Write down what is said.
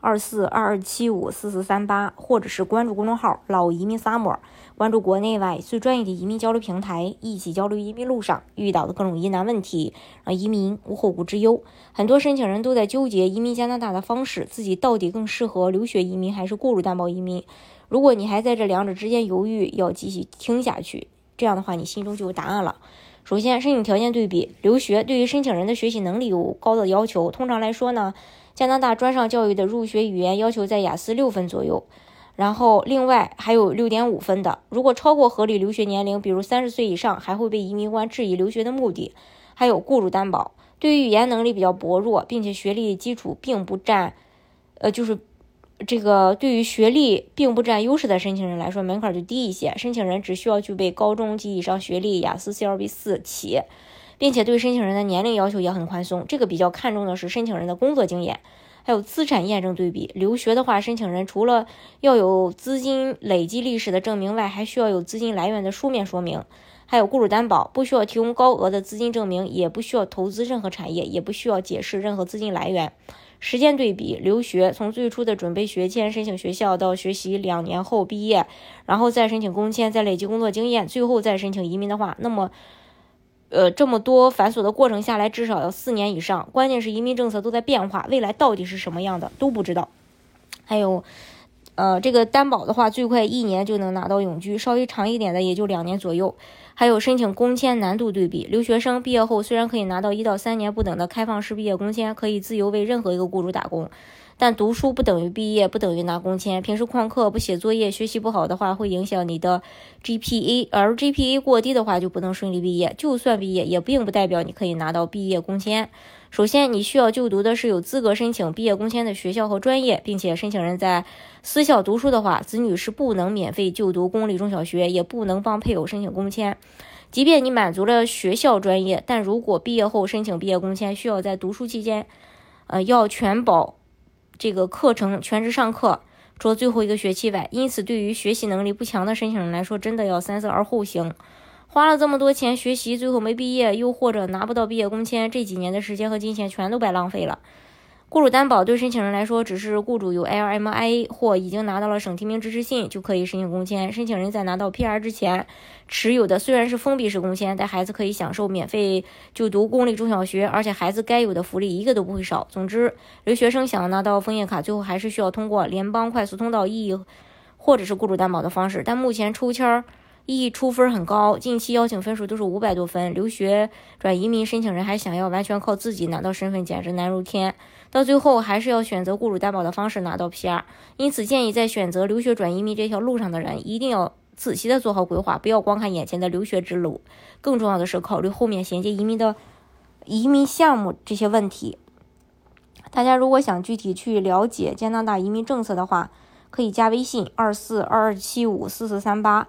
二四二二七五四四三八，或者是关注公众号“老移民 Summer”，关注国内外最专业的移民交流平台，一起交流移民路上遇到的各种疑难问题，让移民无后顾之忧。很多申请人都在纠结移民加拿大的方式，自己到底更适合留学移民还是雇主担保移民？如果你还在这两者之间犹豫，要继续听下去，这样的话你心中就有答案了。首先，申请条件对比，留学对于申请人的学习能力有高的要求。通常来说呢，加拿大专上教育的入学语言要求在雅思六分左右，然后另外还有六点五分的。如果超过合理留学年龄，比如三十岁以上，还会被移民官质疑留学的目的。还有雇主担保，对于语言能力比较薄弱，并且学历基础并不占，呃，就是。这个对于学历并不占优势的申请人来说，门槛就低一些。申请人只需要具备高中及以上学历，雅思 CLB 四起，并且对申请人的年龄要求也很宽松。这个比较看重的是申请人的工作经验，还有资产验证对比。留学的话，申请人除了要有资金累积历史的证明外，还需要有资金来源的书面说明，还有雇主担保，不需要提供高额的资金证明，也不需要投资任何产业，也不需要解释任何资金来源。时间对比，留学从最初的准备学签、申请学校到学习两年后毕业，然后再申请工签，再累积工作经验，最后再申请移民的话，那么，呃，这么多繁琐的过程下来，至少要四年以上。关键是移民政策都在变化，未来到底是什么样的都不知道。还有。呃，这个担保的话，最快一年就能拿到永居，稍微长一点的也就两年左右。还有申请工签难度对比，留学生毕业后虽然可以拿到一到三年不等的开放式毕业工签，可以自由为任何一个雇主打工，但读书不等于毕业，不等于拿工签。平时旷课不写作业，学习不好的话，会影响你的 GPA，而 GPA 过低的话就不能顺利毕业。就算毕业，也并不代表你可以拿到毕业工签。首先，你需要就读的是有资格申请毕业工签的学校和专业，并且申请人在私校读书的话，子女是不能免费就读公立中小学，也不能帮配偶申请工签。即便你满足了学校专业，但如果毕业后申请毕业工签，需要在读书期间，呃，要全保这个课程全职上课，除了最后一个学期外。因此，对于学习能力不强的申请人来说，真的要三思而后行。花了这么多钱学习，最后没毕业，又或者拿不到毕业工签，这几年的时间和金钱全都白浪费了。雇主担保对申请人来说，只是雇主有 LMIA 或已经拿到了省提名支持信就可以申请工签。申请人在拿到 PR 之前持有的虽然是封闭式工签，但孩子可以享受免费就读公立中小学，而且孩子该有的福利一个都不会少。总之，留学生想要拿到枫叶卡，最后还是需要通过联邦快速通道 E，或者是雇主担保的方式。但目前抽签儿。E 出分很高，近期邀请分数都是五百多分。留学转移民申请人还想要完全靠自己拿到身份，简直难如天。到最后还是要选择雇主担保的方式拿到 PR。因此，建议在选择留学转移民这条路上的人，一定要仔细的做好规划，不要光看眼前的留学之路，更重要的是考虑后面衔接移民的移民项目这些问题。大家如果想具体去了解加拿大移民政策的话，可以加微信二四二二七五四四三八。